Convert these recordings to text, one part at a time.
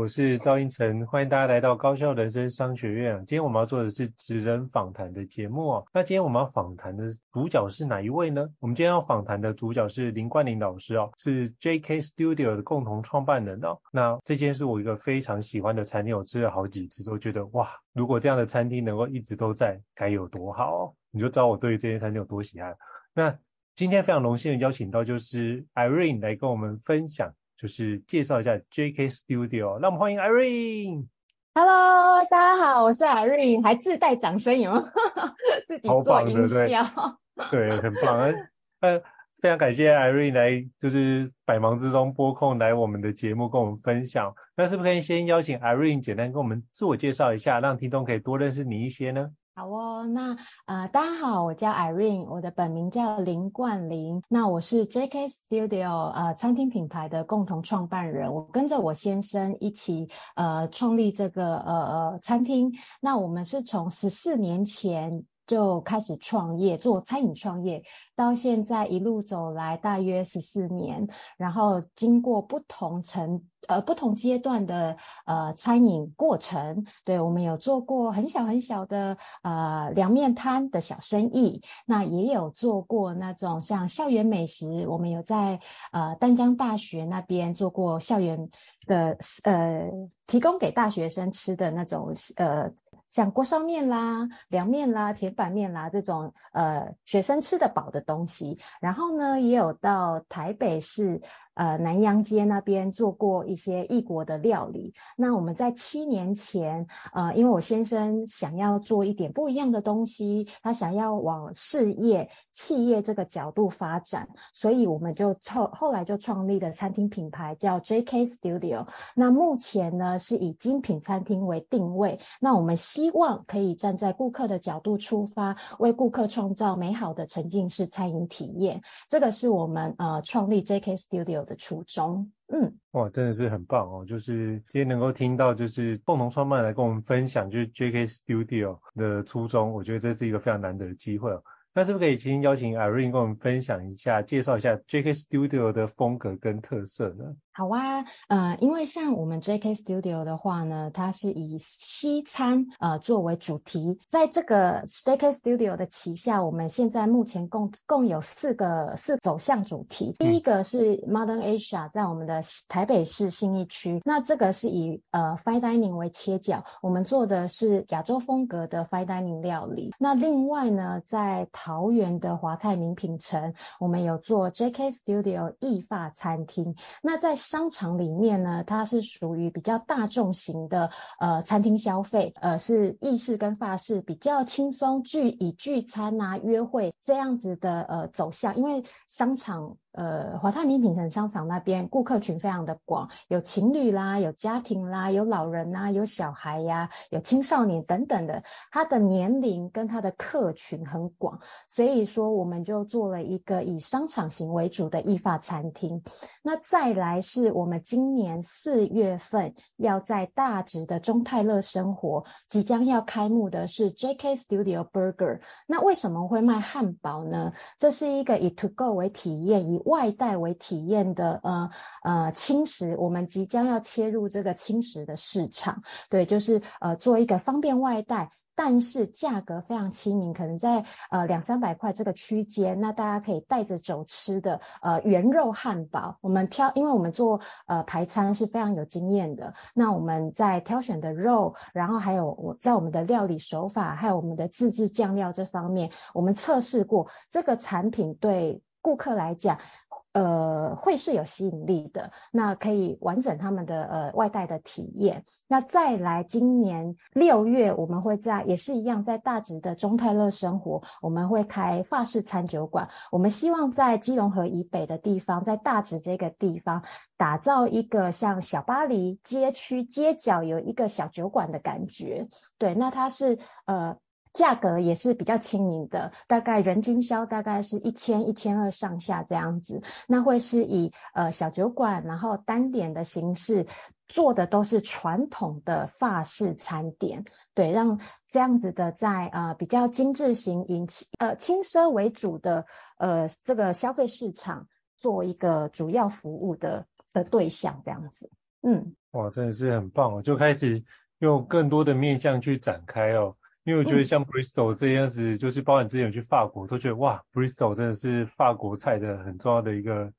我是赵胤丞，欢迎大家来到高效人生商学院。今天我们要做的是职人访谈的节目哦。那今天我们要访谈的主角是哪一位呢？我们今天要访谈的主角是林冠霖老师哦，是 JK Studio 的共同创办人哦。那这间是我一个非常喜欢的餐厅，我吃了好几次都觉得哇，如果这样的餐厅能够一直都在，该有多好哦！你就知道我对于这间餐厅有多喜爱。那今天非常荣幸的邀请到就是 Irene 来跟我们分享。就是介绍一下 JK Studio，那我们欢迎 Irene。Hello，大家好，我是 Irene，还自带掌声有没有？自己做音效。对，对，很棒啊。呃，非常感谢 Irene 来，就是百忙之中拨空来我们的节目跟我们分享。那是不是可以先邀请 Irene 简单跟我们自我介绍一下，让听众可以多认识你一些呢？好哦，那呃，大家好，我叫 Irene，我的本名叫林冠霖，那我是 JK Studio 呃餐厅品牌的共同创办人，我跟着我先生一起呃创立这个呃呃餐厅，那我们是从十四年前就开始创业做餐饮创业，到现在一路走来大约十四年，然后经过不同层。呃，不同阶段的呃餐饮过程，对，我们有做过很小很小的呃凉面摊的小生意，那也有做过那种像校园美食，我们有在呃丹江大学那边做过校园的呃提供给大学生吃的那种呃像锅烧面啦、凉面啦、铁板面啦这种呃学生吃得饱的东西，然后呢，也有到台北市。呃，南洋街那边做过一些异国的料理。那我们在七年前，呃，因为我先生想要做一点不一样的东西，他想要往事业、企业这个角度发展，所以我们就后后来就创立了餐厅品牌，叫 JK Studio。那目前呢，是以精品餐厅为定位。那我们希望可以站在顾客的角度出发，为顾客创造美好的沉浸式餐饮体验。这个是我们呃创立 JK Studio 的初衷，嗯，哇，真的是很棒哦！就是今天能够听到，就是共同创办来跟我们分享，就是 JK Studio 的初衷，我觉得这是一个非常难得的机会哦。那是不是可以先邀请 Irene 跟我们分享一下，介绍一下 JK Studio 的风格跟特色呢？好啊，呃，因为像我们 JK Studio 的话呢，它是以西餐呃作为主题，在这个 JK Studio 的旗下，我们现在目前共共有四个四走向主题。第一个是 Modern Asia，在我们的台北市信义区，那这个是以呃 Fine Dining 为切角，我们做的是亚洲风格的 Fine Dining 料理。那另外呢，在桃园的华泰名品城，我们有做 JK Studio 意法餐厅。那在商场里面呢，它是属于比较大众型的呃餐厅消费，呃是意式跟法式比较轻松聚以聚餐啊约会这样子的呃走向。因为商场呃，华泰名品城商场那边顾客群非常的广，有情侣啦，有家庭啦，有老人呐，有小孩呀，有青少年等等的，他的年龄跟他的客群很广，所以说我们就做了一个以商场型为主的意发餐厅。那再来是我们今年四月份要在大直的中泰乐生活即将要开幕的是 JK Studio Burger。那为什么会卖汉堡呢？这是一个以 To Go 为体验，以外带为体验的呃呃轻食，我们即将要切入这个轻食的市场，对，就是呃做一个方便外带，但是价格非常亲民，可能在呃两三百块这个区间，那大家可以带着走吃的呃原肉汉堡，我们挑，因为我们做呃排餐是非常有经验的，那我们在挑选的肉，然后还有我在我们的料理手法，还有我们的自制酱料这方面，我们测试过这个产品对顾客来讲。呃，会是有吸引力的，那可以完整他们的呃外带的体验。那再来，今年六月我们会在也是一样，在大直的中泰乐生活，我们会开法式餐酒馆。我们希望在基隆河以北的地方，在大直这个地方，打造一个像小巴黎街区街角有一个小酒馆的感觉。对，那它是呃。价格也是比较亲民的，大概人均销大概是一千一千二上下这样子。那会是以呃小酒馆，然后单点的形式做的都是传统的法式餐点，对，让这样子的在呃比较精致型以呃轻奢为主的呃这个消费市场做一个主要服务的的对象这样子。嗯，哇，真的是很棒哦，就开始用更多的面向去展开哦。因为我觉得像 Bristol 这样子，嗯、就是包含之前去法国，都觉得哇，Bristol 真的是法国菜的很重要的一个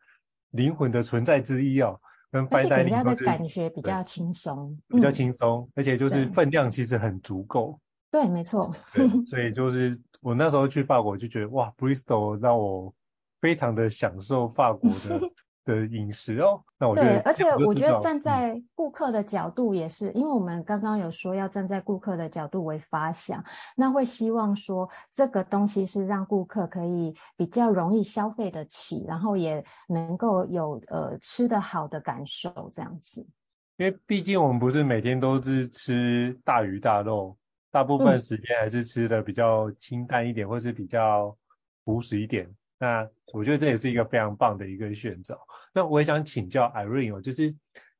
灵魂的存在之一哦。跟 fine dining 人家的感觉比较轻松，比较轻松，嗯、而且就是分量其实很足够。对，没错。对，所以就是我那时候去法国就觉得哇，Bristol 让我非常的享受法国的。的饮食哦，那我觉得对，而且我觉得站在顾客的角度也是，嗯、因为我们刚刚有说要站在顾客的角度为发想，那会希望说这个东西是让顾客可以比较容易消费得起，然后也能够有呃吃得好的感受这样子。因为毕竟我们不是每天都是吃大鱼大肉，大部分时间还是吃的比较清淡一点，嗯、或是比较朴实一点。那我觉得这也是一个非常棒的一个选择。那我也想请教 Irene 哦，就是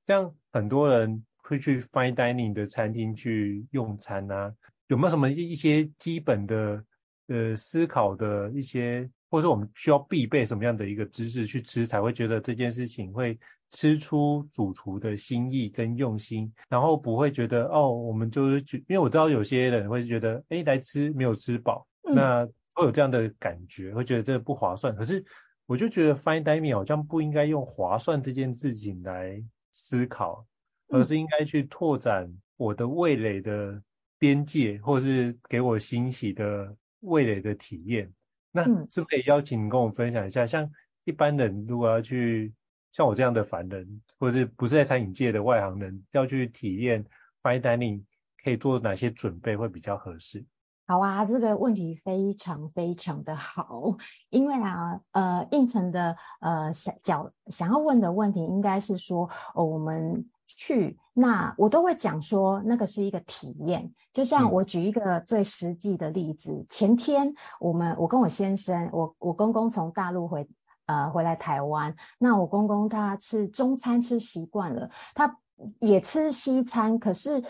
像很多人会去 Fine Dining 的餐厅去用餐啊，有没有什么一些基本的呃思考的一些，或者说我们需要必备什么样的一个知识去吃，才会觉得这件事情会吃出主厨的心意跟用心，然后不会觉得哦，我们就是去，因为我知道有些人会觉得，哎，来吃没有吃饱，嗯、那。会有这样的感觉，会觉得这不划算。可是我就觉得 Fine Dining 好像不应该用划算这件事情来思考，而是应该去拓展我的味蕾的边界，或是给我欣喜的味蕾的体验。那是不是可以邀请你跟我分享一下，像一般人如果要去像我这样的凡人，或者是不是在餐饮界的外行人，要去体验 Fine Dining，可以做哪些准备会比较合适？好啊，这个问题非常非常的好，因为啊，呃，应承的呃想讲想要问的问题应该是说，哦，我们去那我都会讲说那个是一个体验，就像我举一个最实际的例子，嗯、前天我们我跟我先生，我我公公从大陆回呃回来台湾，那我公公他吃中餐吃习惯了，他也吃西餐，可是。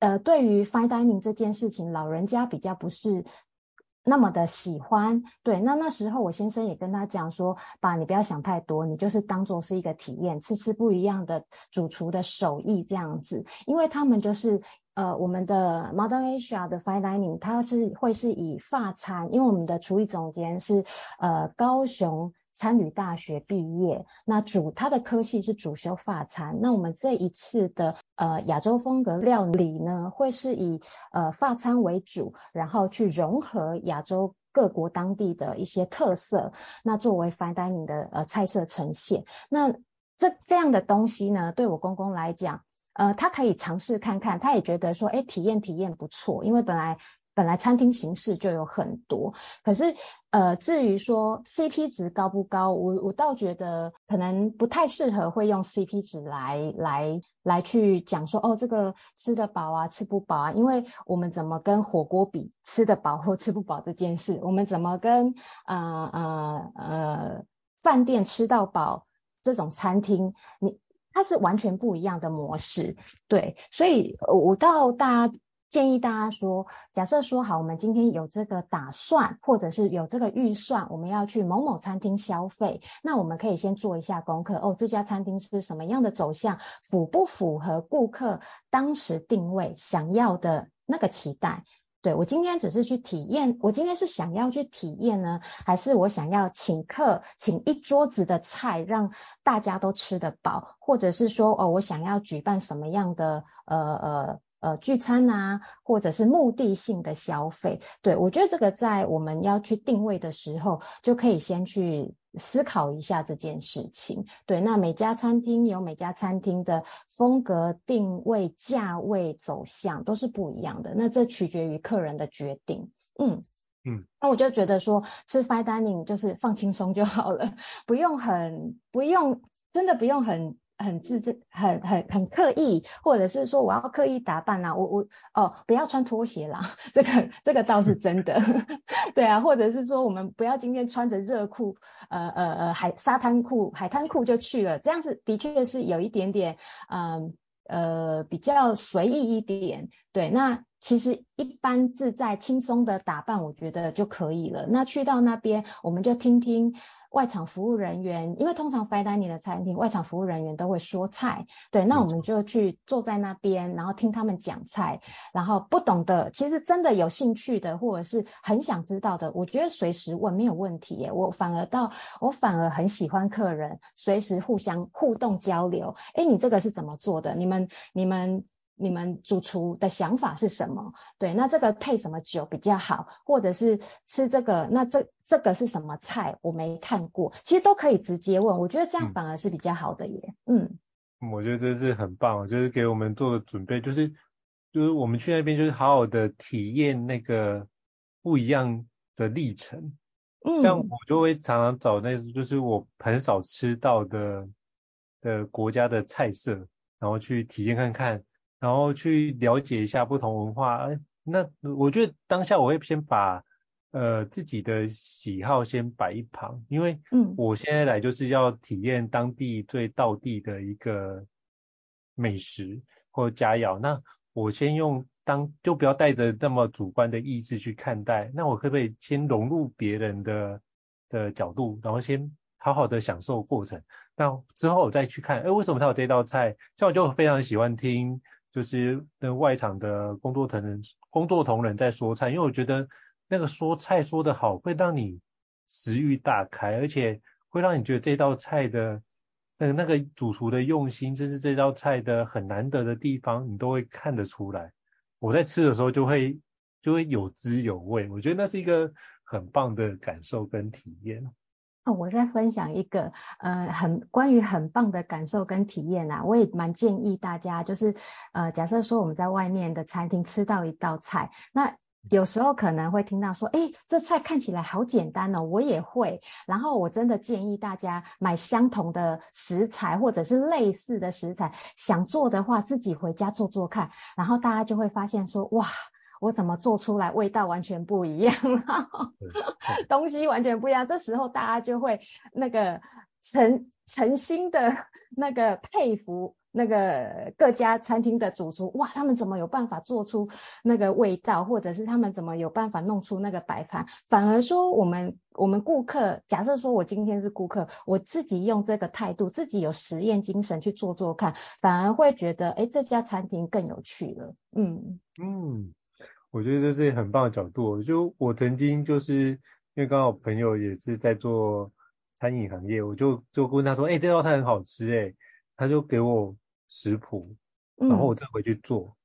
呃，对于 fine dining 这件事情，老人家比较不是那么的喜欢。对，那那时候我先生也跟他讲说，爸，你不要想太多，你就是当做是一个体验，吃吃不一样的主厨的手艺这样子。因为他们就是呃，我们的 Modern Asia 的 fine dining，它是会是以法餐，因为我们的厨艺总监是呃高雄。参与大学毕业，那主他的科系是主修法餐。那我们这一次的呃亚洲风格料理呢，会是以呃法餐为主，然后去融合亚洲各国当地的一些特色，那作为 fine dining 的呃菜色呈现。那这这样的东西呢，对我公公来讲，呃，他可以尝试看看，他也觉得说，哎，体验体验不错，因为本来本来餐厅形式就有很多，可是呃，至于说 CP 值高不高，我我倒觉得可能不太适合会用 CP 值来来来去讲说哦，这个吃得饱啊，吃不饱啊，因为我们怎么跟火锅比吃得饱或吃不饱这件事，我们怎么跟呃呃呃饭店吃到饱这种餐厅，你它是完全不一样的模式，对，所以我到大家。建议大家说，假设说好，我们今天有这个打算，或者是有这个预算，我们要去某某餐厅消费，那我们可以先做一下功课哦，这家餐厅是什么样的走向，符不符合顾客当时定位想要的那个期待？对，我今天只是去体验，我今天是想要去体验呢，还是我想要请客，请一桌子的菜让大家都吃得饱，或者是说哦，我想要举办什么样的呃呃。呃，聚餐啊，或者是目的性的消费，对，我觉得这个在我们要去定位的时候，就可以先去思考一下这件事情。对，那每家餐厅有每家餐厅的风格、定位、价位走向都是不一样的，那这取决于客人的决定。嗯嗯，那我就觉得说，吃 fine dining 就是放轻松就好了，不用很，不用，真的不用很。很自自很很很刻意，或者是说我要刻意打扮啊，我我哦不要穿拖鞋啦，这个这个倒是真的，对啊，或者是说我们不要今天穿着热裤，呃呃呃海沙滩裤海滩裤就去了，这样子的确是有一点点嗯，呃比较随意一点，对，那其实一般自在轻松的打扮，我觉得就可以了。那去到那边，我们就听听。外场服务人员，因为通常 fine dining 的餐厅，外场服务人员都会说菜，对，那我们就去坐在那边，然后听他们讲菜，然后不懂的，其实真的有兴趣的，或者是很想知道的，我觉得随时问没有问题耶，我反而到，我反而很喜欢客人随时互相互动交流，诶，你这个是怎么做的？你们你们。你们主厨的想法是什么？对，那这个配什么酒比较好？或者是吃这个，那这这个是什么菜？我没看过，其实都可以直接问。我觉得这样反而是比较好的耶。嗯，嗯，我觉得这是很棒，就是给我们做的准备，就是就是我们去那边就是好好的体验那个不一样的历程。嗯，像我就会常常找那就是我很少吃到的的国家的菜色，然后去体验看看。然后去了解一下不同文化，哎，那我觉得当下我会先把呃自己的喜好先摆一旁，因为嗯，我现在来就是要体验当地最道地的一个美食或佳肴，那我先用当就不要带着那么主观的意识去看待，那我可不可以先融入别人的的角度，然后先好好的享受过程，那之后我再去看，哎，为什么他有这道菜？像我就非常喜欢听。就是跟外场的工作同仁、工作同仁在说菜，因为我觉得那个说菜说得好，会让你食欲大开，而且会让你觉得这道菜的那个那个主厨的用心，这是这道菜的很难得的地方，你都会看得出来。我在吃的时候就会就会有滋有味，我觉得那是一个很棒的感受跟体验。哦，我再分享一个，呃，很关于很棒的感受跟体验啊，我也蛮建议大家，就是，呃，假设说我们在外面的餐厅吃到一道菜，那有时候可能会听到说，诶，这菜看起来好简单哦，我也会，然后我真的建议大家买相同的食材或者是类似的食材，想做的话自己回家做做看，然后大家就会发现说，哇。我怎么做出来味道完全不一样 东西完全不一样。这时候大家就会那个诚诚心的那个佩服那个各家餐厅的主厨，哇，他们怎么有办法做出那个味道，或者是他们怎么有办法弄出那个摆盘？反而说我们我们顾客，假设说我今天是顾客，我自己用这个态度，自己有实验精神去做做看，反而会觉得，哎，这家餐厅更有趣了。嗯嗯。我觉得这是很棒的角度。就我曾经就是因为刚好朋友也是在做餐饮行业，我就就问他说：“哎、欸，这道菜很好吃哎。”他就给我食谱，然后我再回去做。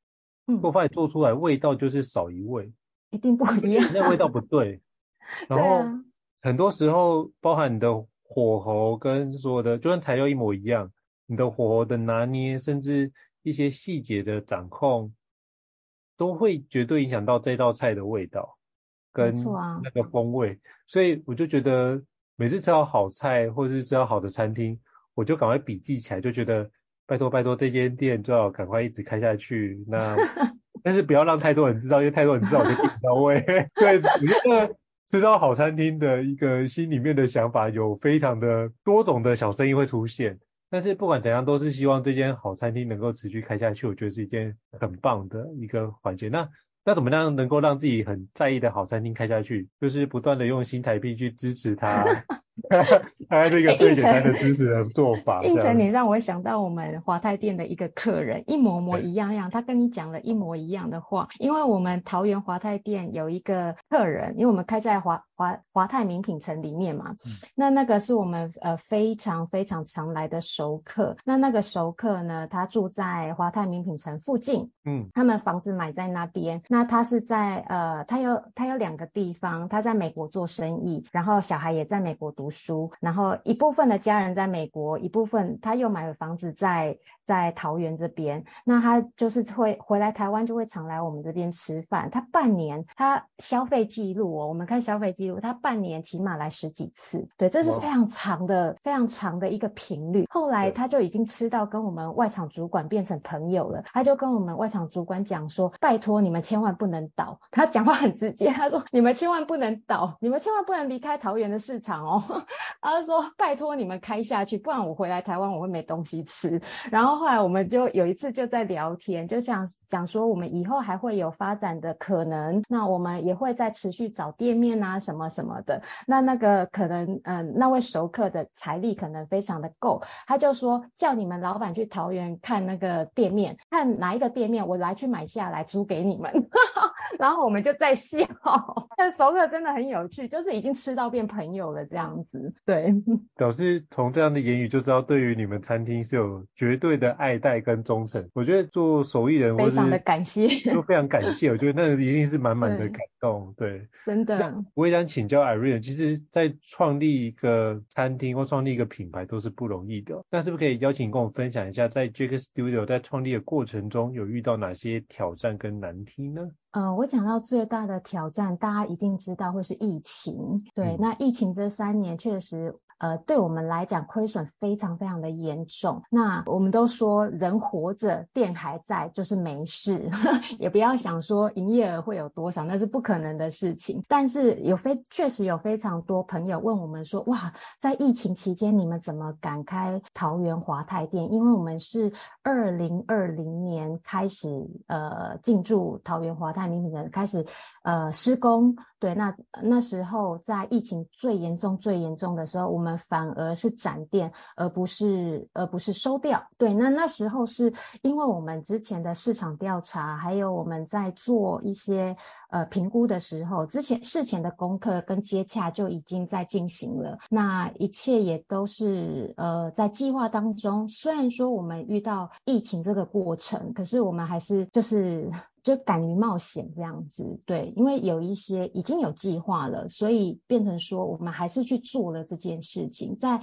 嗯，我发现做出来味道就是少一味，一定不一样，那味道不对。然后很多时候，包含你的火候跟所有的，就算材料一模一样，你的火候的拿捏，甚至一些细节的掌控。都会绝对影响到这道菜的味道跟那个风味，所以我就觉得每次吃到好菜或者是吃到好的餐厅，我就赶快笔记起来，就觉得拜托拜托这间店最好赶快一直开下去。那 但是不要让太多人知道，因为太多人知道我就点不到位。对，我觉得吃到好餐厅的一个心里面的想法有非常的多种的小声音会出现。但是不管怎样，都是希望这间好餐厅能够持续开下去。我觉得是一件很棒的一个环节。那那怎么样能够让自己很在意的好餐厅开下去？就是不断的用新台币去支持它。还是一个最简单的知识的做法。应成，你让我想到我们华泰店的一个客人，一模模一样样，他跟你讲了一模一样的话。因为我们桃园华泰店有一个客人，因为我们开在华华华泰名品城里面嘛，嗯、那那个是我们呃非常非常常来的熟客。那那个熟客呢，他住在华泰名品城附近，嗯，他们房子买在那边。那他是在呃，他有他有两个地方，他在美国做生意，然后小孩也在美国读。读书，然后一部分的家人在美国，一部分他又买了房子在在桃园这边。那他就是会回来台湾，就会常来我们这边吃饭。他半年他消费记录哦，我们看消费记录，他半年起码来十几次。对，这是非常长的、哦、非常长的一个频率。后来他就已经吃到跟我们外场主管变成朋友了。他就跟我们外场主管讲说：“拜托你们千万不能倒。”他讲话很直接，他说：“你们千万不能倒，你们千万不能离开桃园的市场哦。” 他说：“拜托你们开下去，不然我回来台湾我会没东西吃。”然后后来我们就有一次就在聊天，就想讲说我们以后还会有发展的可能，那我们也会再持续找店面啊什么什么的。那那个可能，嗯、那位熟客的财力可能非常的够，他就说叫你们老板去桃园看那个店面，看哪一个店面，我来去买下来租给你们。然后我们就在笑，但熟客真的很有趣，就是已经吃到变朋友了这样子。对，表示从这样的言语就知道，对于你们餐厅是有绝对的爱戴跟忠诚。我觉得做手艺人，非常的感谢，就非常感谢。我觉得那一定是满满的感动。对，对真的。我也想请教 Irene，其实，在创立一个餐厅或创立一个品牌都是不容易的。那是不是可以邀请跟我分享一下，在 JK Studio 在创立的过程中，有遇到哪些挑战跟难题呢？呃，我讲到最大的挑战，大家一定知道会是疫情。对，嗯、那疫情这三年确实。呃，对我们来讲，亏损非常非常的严重。那我们都说，人活着，店还在，就是没事，也不要想说营业额会有多少，那是不可能的事情。但是有非确实有非常多朋友问我们说，哇，在疫情期间你们怎么敢开桃园华泰店？因为我们是二零二零年开始呃进驻桃园华泰名品的，开始呃施工。对，那那时候在疫情最严重、最严重的时候，我们我们反而是展店，而不是而不是收掉。对，那那时候是因为我们之前的市场调查，还有我们在做一些呃评估的时候，之前事前的功课跟接洽就已经在进行了。那一切也都是呃在计划当中。虽然说我们遇到疫情这个过程，可是我们还是就是。就敢于冒险这样子，对，因为有一些已经有计划了，所以变成说我们还是去做了这件事情，在。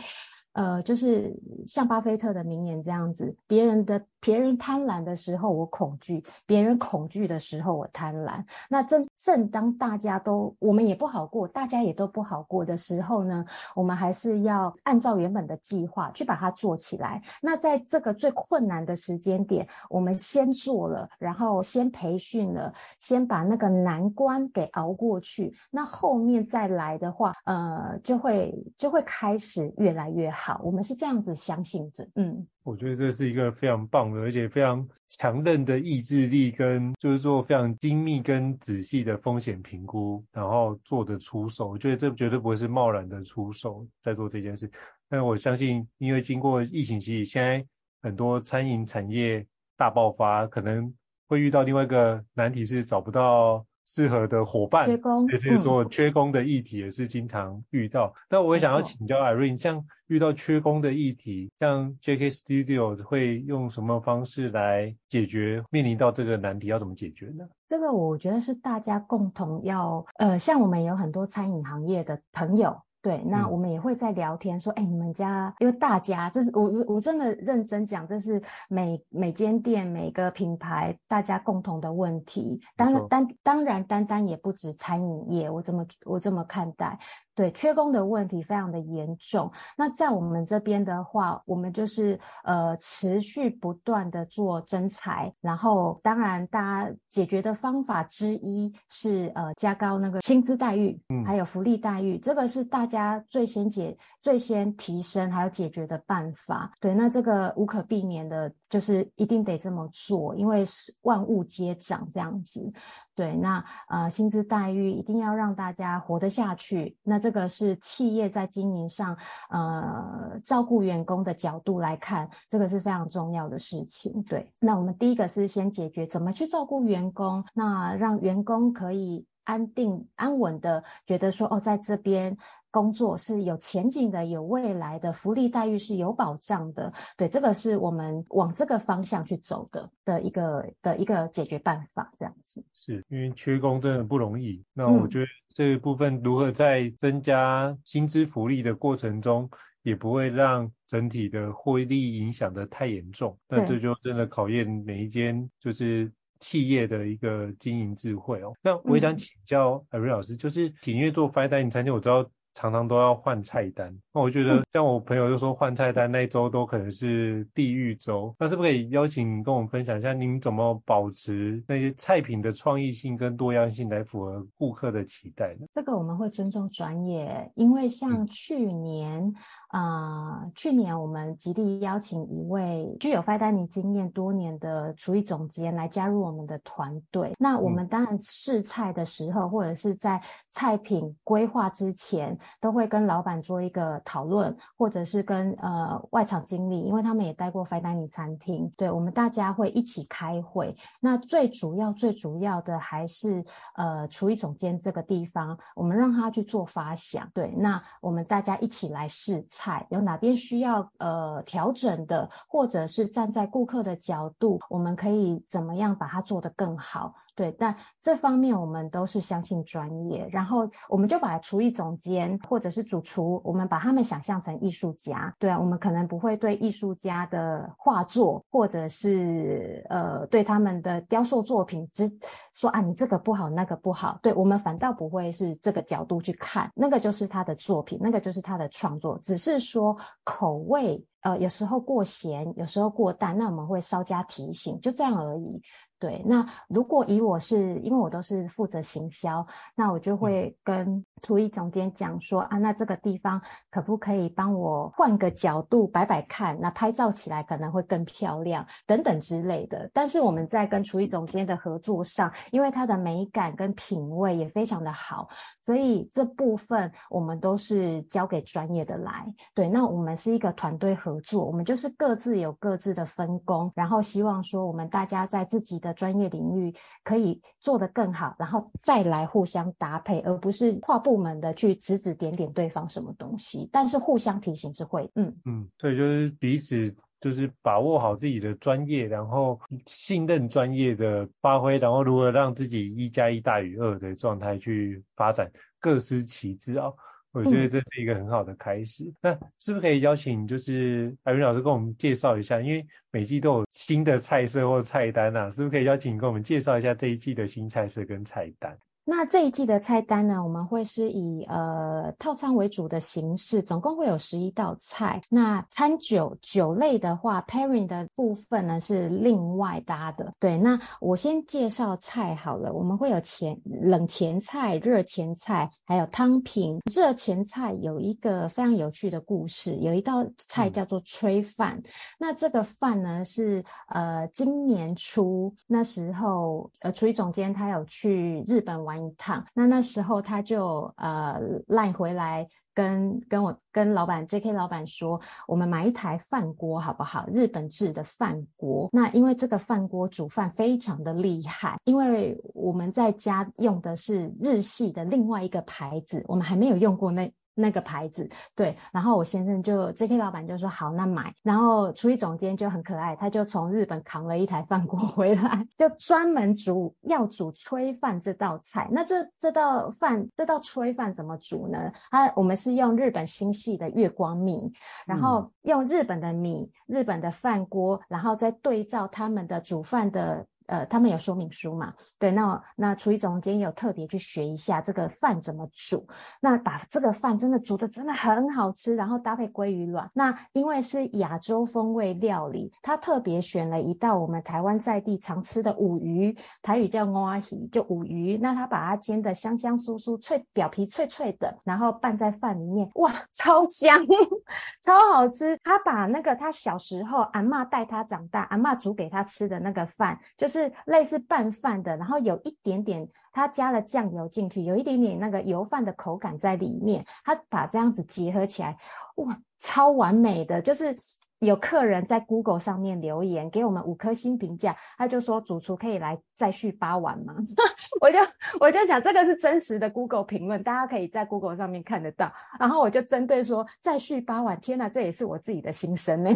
呃，就是像巴菲特的名言这样子，别人的别人贪婪的时候我恐惧，别人恐惧的时候我贪婪。那正正当大家都我们也不好过，大家也都不好过的时候呢，我们还是要按照原本的计划去把它做起来。那在这个最困难的时间点，我们先做了，然后先培训了，先把那个难关给熬过去，那后面再来的话，呃，就会就会开始越来越好。我们是这样子相信着，嗯，我觉得这是一个非常棒的，而且非常强韧的意志力，跟就是做非常精密跟仔细的风险评估，然后做的出手。我觉得这绝对不会是贸然的出手在做这件事。但我相信，因为经过疫情期，现在很多餐饮产业大爆发，可能会遇到另外一个难题是找不到。适合的伙伴，缺工，也就是说缺工的议题也是经常遇到。那、嗯、我也想要请教 Irene，像遇到缺工的议题，像 JK Studio 会用什么方式来解决？面临到这个难题要怎么解决呢？这个我觉得是大家共同要，呃，像我们有很多餐饮行业的朋友。对，那我们也会在聊天说，哎、嗯，你们家因为大家这是我我真的认真讲，这是每每间店每个品牌大家共同的问题。当然当当然单单也不止餐饮业，我这么我这么看待。对，缺工的问题非常的严重。那在我们这边的话，我们就是呃持续不断的做增材，然后当然大家解决的方法之一是呃加高那个薪资待遇，嗯，还有福利待遇，这个是大家最先解、最先提升还有解决的办法。对，那这个无可避免的，就是一定得这么做，因为是万物皆涨这样子。对，那呃薪资待遇一定要让大家活得下去。那这个是企业在经营上，呃照顾员工的角度来看，这个是非常重要的事情。对，那我们第一个是先解决怎么去照顾员工，那让员工可以安定安稳的觉得说，哦，在这边。工作是有前景的，有未来的，福利待遇是有保障的。对，这个是我们往这个方向去走的的一个的一个解决办法，这样子。是因为缺工真的不容易。那我觉得这一部分如何在增加薪资福利的过程中，也不会让整体的获利影响的太严重。那这就真的考验每一间就是企业的一个经营智慧哦。那我也想请教 Irene 老师，就是因为做 Fine Dining 餐厅，我知道。常常都要换菜单，那我觉得像我朋友就说换菜单那一周都可能是地狱周，那是不是可以邀请你跟我们分享一下，您怎么保持那些菜品的创意性跟多样性来符合顾客的期待呢？这个我们会尊重专业，因为像去年，啊、嗯呃，去年我们极力邀请一位具有 Fine Dining 经验多年的厨艺总监来加入我们的团队。那我们当然试菜的时候，或者是在菜品规划之前。都会跟老板做一个讨论，或者是跟呃外场经理，因为他们也待过 Fine Dining 餐厅，对，我们大家会一起开会。那最主要最主要的还是呃厨艺总监这个地方，我们让他去做发想，对，那我们大家一起来试菜，有哪边需要呃调整的，或者是站在顾客的角度，我们可以怎么样把它做得更好。对，但这方面我们都是相信专业，然后我们就把厨艺总监或者是主厨，我们把他们想象成艺术家。对啊，我们可能不会对艺术家的画作，或者是呃对他们的雕塑作品只说啊你这个不好那个不好，对，我们反倒不会是这个角度去看，那个就是他的作品，那个就是他的创作，只是说口味呃有时候过咸，有时候过淡，那我们会稍加提醒，就这样而已。对，那如果以我是，因为我都是负责行销，那我就会跟厨艺总监讲说啊，那这个地方可不可以帮我换个角度摆摆看，那拍照起来可能会更漂亮等等之类的。但是我们在跟厨艺总监的合作上，因为他的美感跟品味也非常的好，所以这部分我们都是交给专业的来。对，那我们是一个团队合作，我们就是各自有各自的分工，然后希望说我们大家在自己的专业领域可以做得更好，然后再来互相搭配，而不是跨部门的去指指点点对方什么东西。但是互相提醒是会，嗯嗯，对，就是彼此就是把握好自己的专业，然后信任专业的发挥，然后如何让自己一加一大于二的状态去发展，各司其职啊。我觉得这是一个很好的开始。嗯、那是不是可以邀请就是 Irene 老师跟我们介绍一下？因为每季都有新的菜色或菜单啊，是不是可以邀请你跟我们介绍一下这一季的新菜色跟菜单？那这一季的菜单呢，我们会是以呃套餐为主的形式，总共会有十一道菜。那餐酒酒类的话，pairing 的部分呢是另外搭的。对，那我先介绍菜好了。我们会有前冷前菜、热前菜，还有汤品。热前菜有一个非常有趣的故事，有一道菜叫做炊饭。嗯、那这个饭呢是呃今年初那时候呃厨艺总监他有去日本玩。玩一趟，那那时候他就呃赖回来跟跟我跟老板 JK 老板说，我们买一台饭锅好不好？日本制的饭锅。那因为这个饭锅煮饭非常的厉害，因为我们在家用的是日系的另外一个牌子，我们还没有用过那那个牌子，对，然后我先生就 JK 老板就说好，那买，然后厨艺总监就很可爱，他就从日本扛了一台饭锅回来，就专门煮要煮炊饭这道菜。那这这道饭这道炊饭怎么煮呢？它我们是用日本新系的月光米，然后用日本的米、日本的饭锅，然后再对照他们的煮饭的。呃，他们有说明书嘛？对，那那厨艺总监有特别去学一下这个饭怎么煮，那把这个饭真的煮得真的很好吃，然后搭配鲑鱼卵。那因为是亚洲风味料理，他特别选了一道我们台湾在地常吃的午鱼，台语叫欧阿喜，就午鱼。那他把它煎得香香酥酥，脆表皮脆脆的，然后拌在饭里面，哇，超香，超好吃。他把那个他小时候阿妈带他长大，阿妈煮给他吃的那个饭，就是。是类似拌饭的，然后有一点点，它加了酱油进去，有一点点那个油饭的口感在里面，它把这样子结合起来，哇，超完美的，就是。有客人在 Google 上面留言给我们五颗星评价，他就说主厨可以来再续八碗吗？我就我就想这个是真实的 Google 评论，大家可以在 Google 上面看得到。然后我就针对说再续八碗，天哪，这也是我自己的心声呢。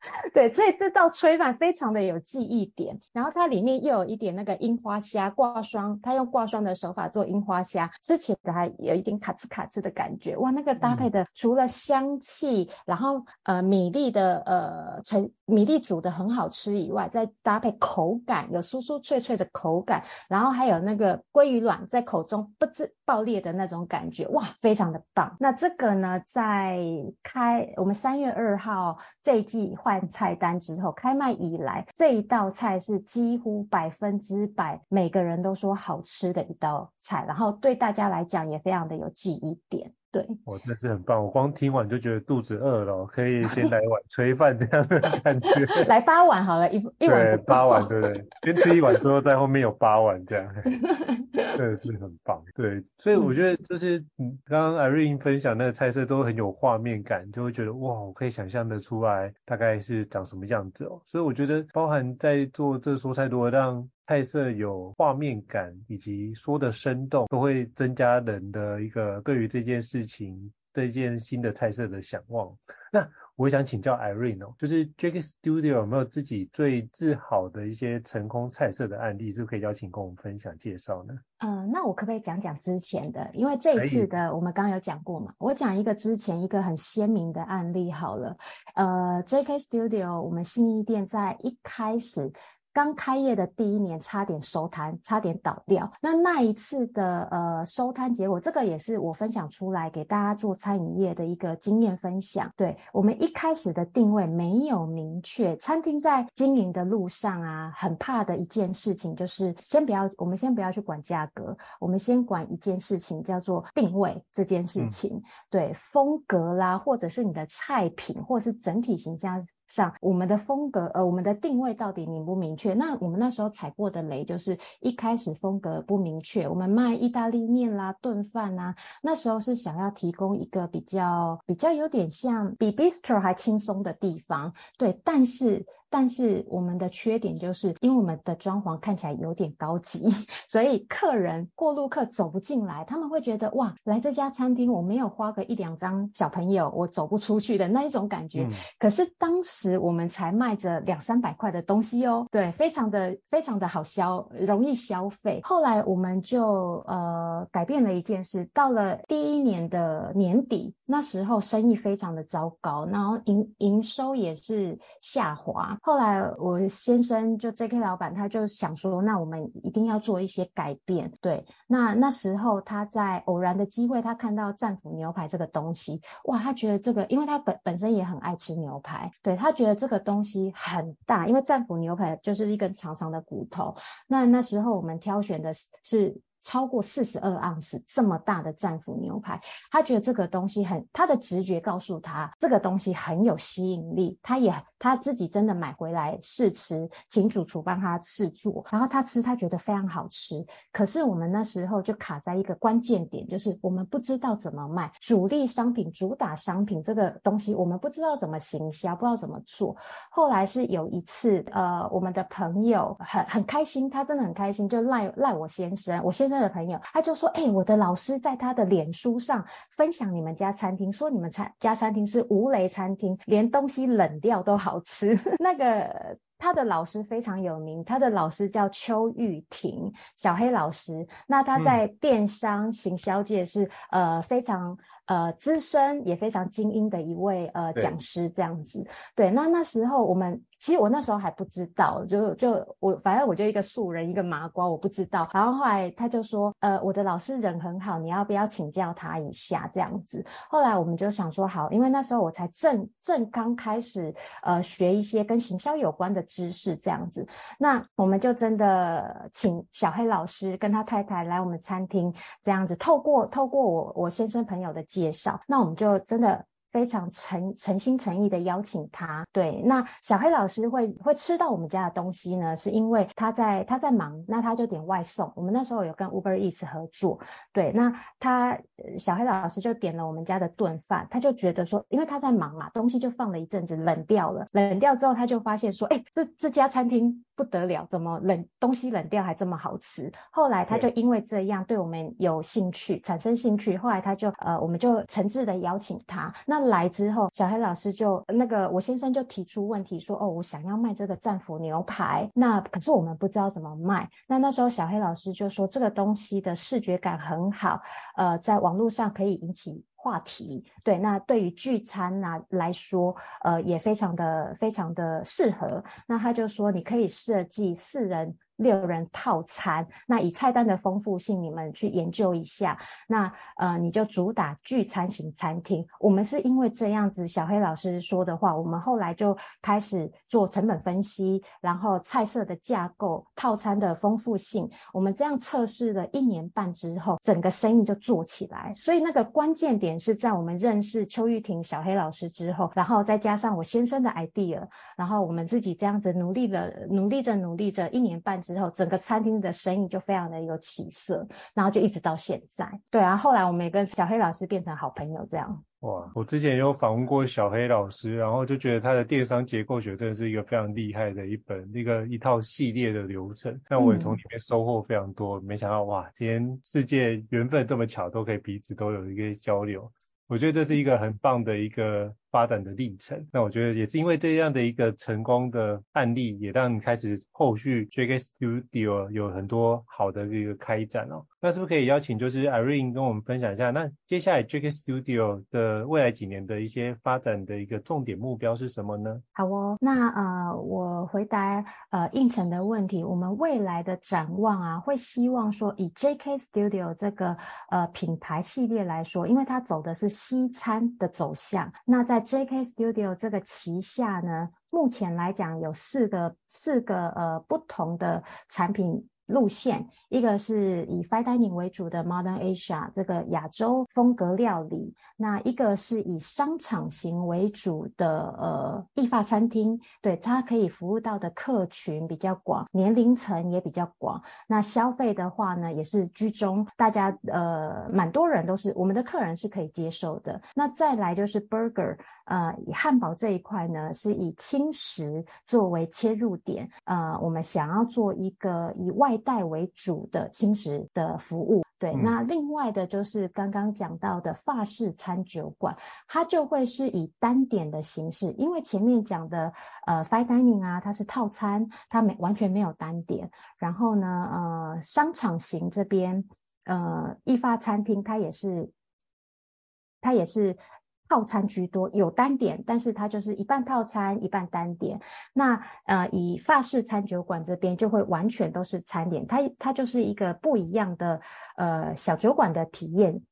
对，所以这道炊饭非常的有记忆点。然后它里面又有一点那个樱花虾挂霜，它用挂霜的手法做樱花虾，吃起来还有一点卡兹卡兹的感觉。哇，那个搭配的除了香气，然后呃米粒的。呃，成米粒煮的很好吃以外，再搭配口感，有酥酥脆脆的口感，然后还有那个鲑鱼卵在口中不知爆裂的那种感觉，哇，非常的棒。那这个呢，在开我们三月二号这一季换菜单之后开卖以来，这一道菜是几乎百分之百每个人都说好吃的一道菜，然后对大家来讲也非常的有记忆点。对，我真是很棒，我光听完就觉得肚子饿了，可以先 来一碗炊饭这样的感觉。来八碗好了，一一碗。对，八碗对不对？先吃一碗之后，在后面有八碗这样，真的是很棒。对，所以我觉得就是嗯，刚刚 Irene 分享那个菜色都很有画面感，就会觉得哇，我可以想象得出来大概是长什么样子哦。所以我觉得包含在做这说菜，如果让菜色有画面感，以及说的生动，都会增加人的一个对于这件事情、这件新的菜色的想望。那我想请教 Irene 哦，就是 JK Studio 有没有自己最自豪的一些成功菜色的案例，是不是可以邀请跟我们分享介绍呢？嗯、呃，那我可不可以讲讲之前的？因为这一次的我们刚刚有讲过嘛，我讲一个之前一个很鲜明的案例好了。呃，JK Studio 我们新义店在一开始。刚开业的第一年，差点收摊，差点倒掉。那那一次的呃收摊结果，这个也是我分享出来给大家做餐饮业的一个经验分享。对，我们一开始的定位没有明确，餐厅在经营的路上啊，很怕的一件事情就是先不要，我们先不要去管价格，我们先管一件事情叫做定位这件事情。嗯、对，风格啦，或者是你的菜品，或者是整体形象。上我们的风格，呃，我们的定位到底明不明确？那我们那时候踩过的雷就是一开始风格不明确。我们卖意大利面啦、炖饭啦，那时候是想要提供一个比较比较有点像比 bistro 还轻松的地方，对，但是。但是我们的缺点就是，因为我们的装潢看起来有点高级，所以客人过路客走不进来，他们会觉得哇，来这家餐厅我没有花个一两张小朋友我走不出去的那一种感觉。嗯、可是当时我们才卖着两三百块的东西哦，对，非常的非常的好消，容易消费。后来我们就呃改变了一件事，到了第一年的年底，那时候生意非常的糟糕，然后营营收也是下滑。后来我先生就 JK 老板，他就想说，那我们一定要做一些改变。对，那那时候他在偶然的机会，他看到战斧牛排这个东西，哇，他觉得这个，因为他本本身也很爱吃牛排，对，他觉得这个东西很大，因为战斧牛排就是一根长长的骨头。那那时候我们挑选的是。超过四十二盎司这么大的战斧牛排，他觉得这个东西很，他的直觉告诉他这个东西很有吸引力，他也他自己真的买回来试吃，请主厨帮他试做，然后他吃他觉得非常好吃。可是我们那时候就卡在一个关键点，就是我们不知道怎么卖主力商品、主打商品这个东西，我们不知道怎么行销，不知道怎么做。后来是有一次，呃，我们的朋友很很开心，他真的很开心，就赖赖我先生，我先。生的朋友，他就说，哎、我的老师在他的脸书上分享你们家餐厅，说你们餐家餐厅是无雷餐厅，连东西冷掉都好吃。那个他的老师非常有名，他的老师叫邱玉婷，小黑老师。那他在电商行销界是、嗯、呃非常。呃，资深也非常精英的一位呃讲师这样子，对，那那时候我们其实我那时候还不知道，就就我反正我就一个素人一个麻瓜，我不知道。然后后来他就说，呃，我的老师人很好，你要不要请教他一下这样子？后来我们就想说好，因为那时候我才正正刚开始呃学一些跟行销有关的知识这样子，那我们就真的请小黑老师跟他太太来我们餐厅这样子，透过透过我我先生朋友的。介绍，那我们就真的。非常诚诚心诚意的邀请他，对，那小黑老师会会吃到我们家的东西呢，是因为他在他在忙，那他就点外送。我们那时候有跟 Uber Eats 合作，对，那他小黑老师就点了我们家的炖饭，他就觉得说，因为他在忙嘛，东西就放了一阵子冷掉了，冷掉之后他就发现说，哎，这这家餐厅不得了，怎么冷东西冷掉还这么好吃？后来他就因为这样对我们有兴趣，产生兴趣，后来他就呃，我们就诚挚的邀请他，那。来之后，小黑老师就那个我先生就提出问题说，哦，我想要卖这个战斧牛排，那可是我们不知道怎么卖。那那时候小黑老师就说，这个东西的视觉感很好，呃，在网络上可以引起话题。对，那对于聚餐啊来说，呃，也非常的非常的适合。那他就说，你可以设计四人。六人套餐，那以菜单的丰富性，你们去研究一下。那呃，你就主打聚餐型餐厅。我们是因为这样子，小黑老师说的话，我们后来就开始做成本分析，然后菜色的架构、套餐的丰富性，我们这样测试了一年半之后，整个生意就做起来。所以那个关键点是在我们认识邱玉婷小黑老师之后，然后再加上我先生的 idea，然后我们自己这样子努力了，努力着努力着，一年半。之后，整个餐厅的生意就非常的有起色，然后就一直到现在。对啊，后来我们也跟小黑老师变成好朋友，这样。哇，我之前有访问过小黑老师，然后就觉得他的电商结构学真的是一个非常厉害的一本那个一套系列的流程。那我也从里面收获非常多，没想到哇，今天世界缘分这么巧，都可以彼此都有一个交流。我觉得这是一个很棒的一个。发展的历程，那我觉得也是因为这样的一个成功的案例，也让开始后续 JK Studio 有很多好的一个开展哦。那是不是可以邀请就是 Irene 跟我们分享一下，那接下来 JK Studio 的未来几年的一些发展的一个重点目标是什么呢？好哦，那呃我回答呃应成的问题，我们未来的展望啊，会希望说以 JK Studio 这个呃品牌系列来说，因为它走的是西餐的走向，那在 JK Studio 这个旗下呢，目前来讲有四个四个呃不同的产品。路线，一个是以 fine dining 为主的 Modern Asia 这个亚洲风格料理，那一个是以商场型为主的呃意法餐厅，对，它可以服务到的客群比较广，年龄层也比较广，那消费的话呢也是居中，大家呃蛮多人都是我们的客人是可以接受的。那再来就是 Burger，呃以汉堡这一块呢是以轻食作为切入点，呃我们想要做一个以外带为主的轻食的服务，对，嗯、那另外的就是刚刚讲到的法式餐酒馆，它就会是以单点的形式，因为前面讲的呃 fine dining 啊，它是套餐，它没完全没有单点，然后呢呃商场型这边呃意法餐厅它也是它也是。套餐居多，有单点，但是它就是一半套餐，一半单点。那呃，以法式餐酒馆这边就会完全都是餐点，它它就是一个不一样的呃小酒馆的体验，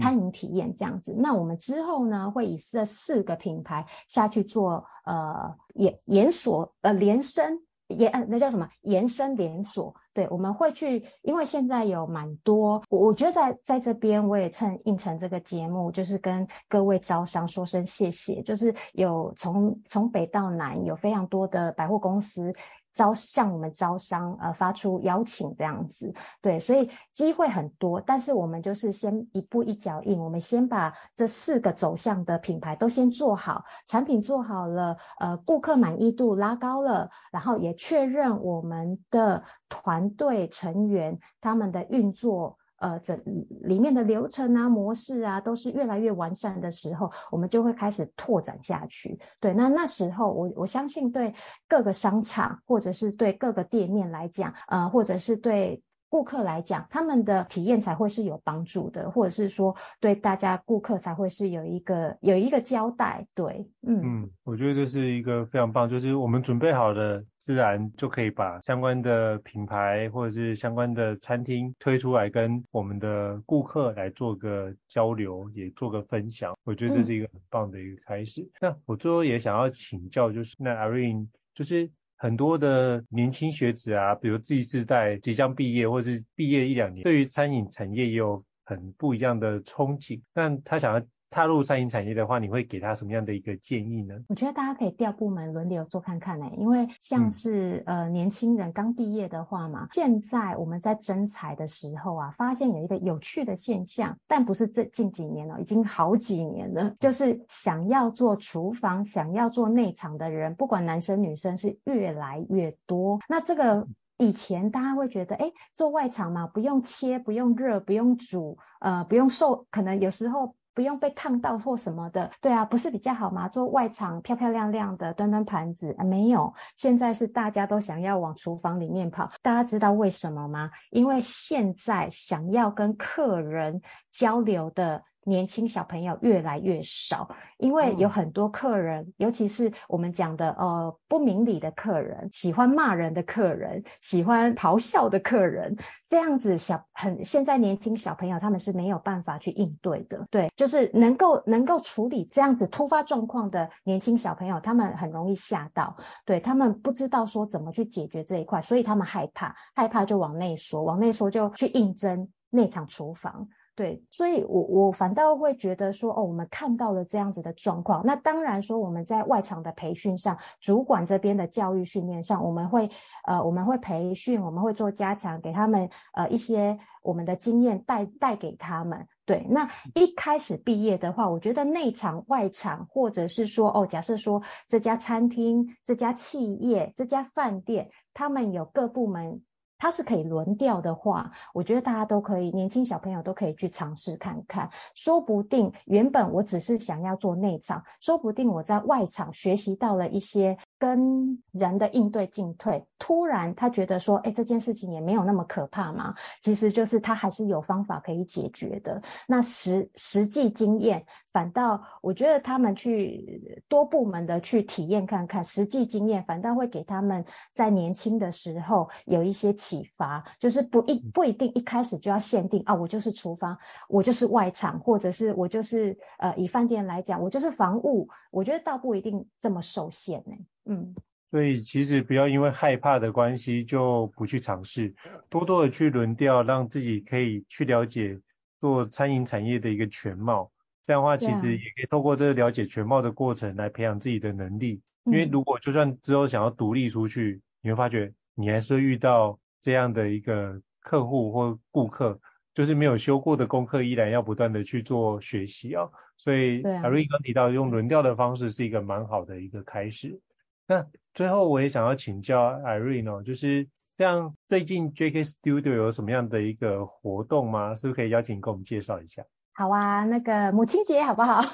餐饮体验这样子。嗯、那我们之后呢，会以这四个品牌下去做呃延延锁呃连伸。延呃那叫什么延伸连锁？对，我们会去，因为现在有蛮多，我我觉得在在这边我也趁应承这个节目，就是跟各位招商说声谢谢，就是有从从北到南有非常多的百货公司。招向我们招商呃发出邀请这样子，对，所以机会很多，但是我们就是先一步一脚印，我们先把这四个走向的品牌都先做好，产品做好了，呃，顾客满意度拉高了，然后也确认我们的团队成员他们的运作。呃，这里面的流程啊、模式啊，都是越来越完善的时候，我们就会开始拓展下去。对，那那时候我我相信对各个商场或者是对各个店面来讲，呃，或者是对。顾客来讲，他们的体验才会是有帮助的，或者是说对大家顾客才会是有一个有一个交代。对，嗯嗯，我觉得这是一个非常棒，就是我们准备好的，自然就可以把相关的品牌或者是相关的餐厅推出来，跟我们的顾客来做个交流，也做个分享。我觉得这是一个很棒的一个开始。嗯、那我最后也想要请教，就是那 Irene，就是。很多的年轻学子啊，比如自己自带即将毕业，或是毕业一两年，对于餐饮产业也有很不一样的憧憬。但他想要踏入餐饮产业的话，你会给他什么样的一个建议呢？我觉得大家可以调部门轮流做看看呢、欸，因为像是、嗯、呃年轻人刚毕业的话嘛，现在我们在征才的时候啊，发现有一个有趣的现象，但不是这近几年了、喔，已经好几年了，就是想要做厨房、想要做内场的人，不管男生女生是越来越多。那这个以前大家会觉得，哎、欸，做外场嘛，不用切，不用热，不用煮，呃，不用受，可能有时候。不用被烫到或什么的，对啊，不是比较好吗？做外场漂漂亮亮的，端端盘子啊，没有。现在是大家都想要往厨房里面跑，大家知道为什么吗？因为现在想要跟客人交流的。年轻小朋友越来越少，因为有很多客人，嗯、尤其是我们讲的呃不明理的客人，喜欢骂人的客人，喜欢咆哮的客人，这样子小很现在年轻小朋友他们是没有办法去应对的，对，就是能够能够处理这样子突发状况的年轻小朋友，他们很容易吓到，对，他们不知道说怎么去解决这一块，所以他们害怕，害怕就往内缩，往内缩就去应征内场厨房。对，所以我我反倒会觉得说，哦，我们看到了这样子的状况。那当然说，我们在外场的培训上，主管这边的教育训练上，我们会呃我们会培训，我们会做加强，给他们呃一些我们的经验带带给他们。对，那一开始毕业的话，我觉得内场、外场，或者是说，哦，假设说这家餐厅、这家企业、这家饭店，他们有各部门。它是可以轮调的话，我觉得大家都可以，年轻小朋友都可以去尝试看看，说不定原本我只是想要做内场，说不定我在外场学习到了一些。跟人的应对进退，突然他觉得说，哎，这件事情也没有那么可怕嘛，其实就是他还是有方法可以解决的。那实实际经验，反倒我觉得他们去多部门的去体验看看，实际经验反倒会给他们在年轻的时候有一些启发，就是不一不一定一开始就要限定啊，我就是厨房，我就是外场，或者是我就是呃以饭店来讲，我就是房务，我觉得倒不一定这么受限呢。嗯，所以其实不要因为害怕的关系就不去尝试，多多的去轮调，让自己可以去了解做餐饮产业的一个全貌。这样的话，其实也可以透过这个了解全貌的过程来培养自己的能力。因为如果就算之后想要独立出去，你会发觉你还是会遇到这样的一个客户或顾客，就是没有修过的功课，依然要不断的去做学习啊。所以 Irene 刚提到用轮调的方式是一个蛮好的一个开始。那最后我也想要请教 Irene 哦，就是像最近 JK Studio 有什么样的一个活动吗？是不是可以邀请你给我们介绍一下？好啊，那个母亲节好不好？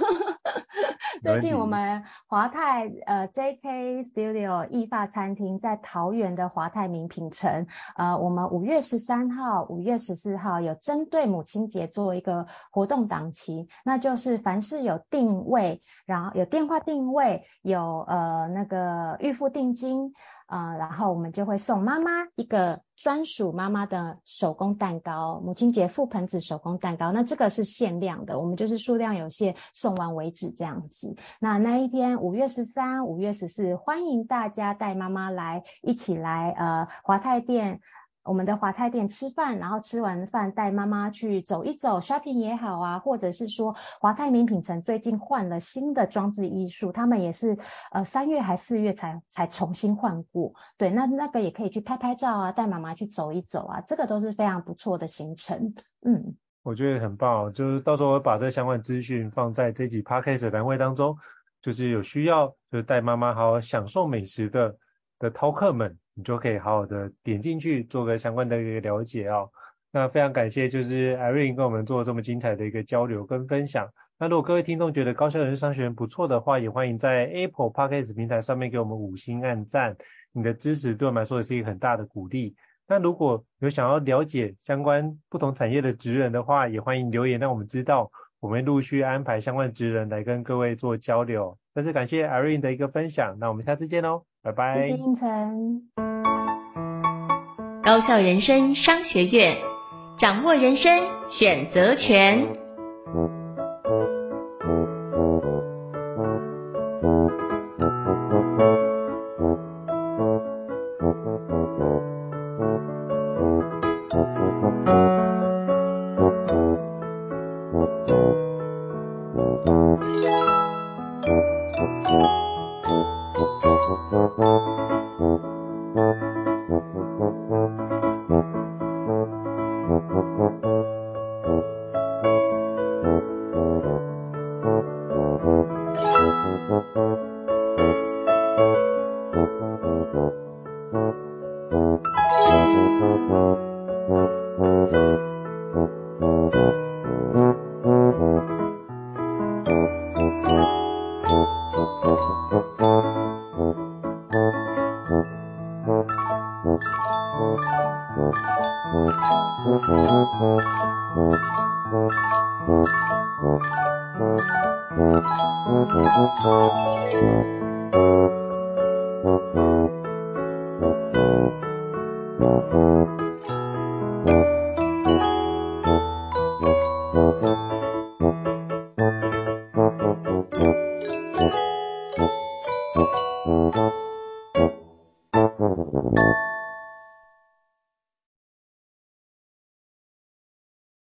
最近我们华泰呃 JK Studio 易发餐厅在桃园的华泰名品城，呃，我们五月十三号、五月十四号有针对母亲节做一个活动档期，那就是凡是有定位，然后有电话定位，有呃那个预付定金。啊、然后我们就会送妈妈一个专属妈妈的手工蛋糕，母亲节覆盆子手工蛋糕。那这个是限量的，我们就是数量有限，送完为止这样子。那那一天五月十三、五月十四，欢迎大家带妈妈来一起来呃华泰店我们的华泰店吃饭，然后吃完饭带妈妈去走一走，shopping 也好啊，或者是说华泰名品城最近换了新的装置艺术，他们也是呃三月还四月才才重新换过，对，那那个也可以去拍拍照啊，带妈妈去走一走啊，这个都是非常不错的行程，嗯。我觉得很棒，就是到时候我会把这相关资讯放在这集 podcast 的栏位当中，就是有需要就是带妈妈好好享受美食的的饕客们，你就可以好好的点进去做个相关的一个了解哦。那非常感谢就是 Irene 跟我们做这么精彩的一个交流跟分享。那如果各位听众觉得高效人事商学院不错的话，也欢迎在 Apple Podcast 平台上面给我们五星按赞，你的支持对我们来说也是一个很大的鼓励。那如果有想要了解相关不同产业的职人的话，也欢迎留言让我们知道，我们陆续安排相关职人来跟各位做交流。再次感谢 Irene 的一个分享，那我们下次见喽，拜拜。谢谢应成。高校人生商学院，掌握人生选择权。